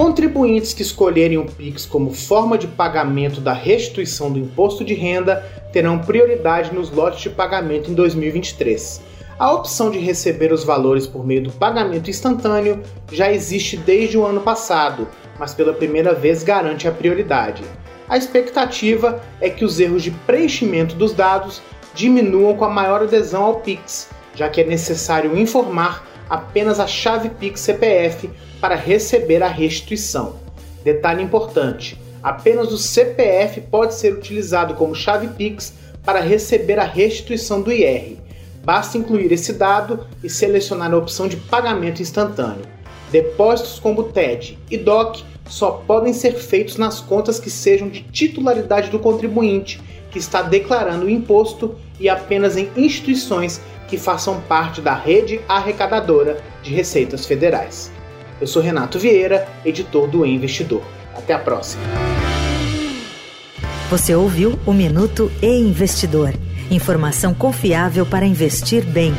contribuintes que escolherem o Pix como forma de pagamento da restituição do imposto de renda terão prioridade nos lotes de pagamento em 2023. A opção de receber os valores por meio do pagamento instantâneo já existe desde o ano passado, mas pela primeira vez garante a prioridade. A expectativa é que os erros de preenchimento dos dados diminuam com a maior adesão ao Pix, já que é necessário informar apenas a chave Pix CPF para receber a restituição. Detalhe importante: apenas o CPF pode ser utilizado como chave Pix para receber a restituição do IR. Basta incluir esse dado e selecionar a opção de pagamento instantâneo. Depósitos como TED e DOC só podem ser feitos nas contas que sejam de titularidade do contribuinte que está declarando o imposto e apenas em instituições que façam parte da rede arrecadadora de receitas federais. Eu sou Renato Vieira, editor do Investidor. Até a próxima. Você ouviu o Minuto e Investidor. Informação confiável para investir bem.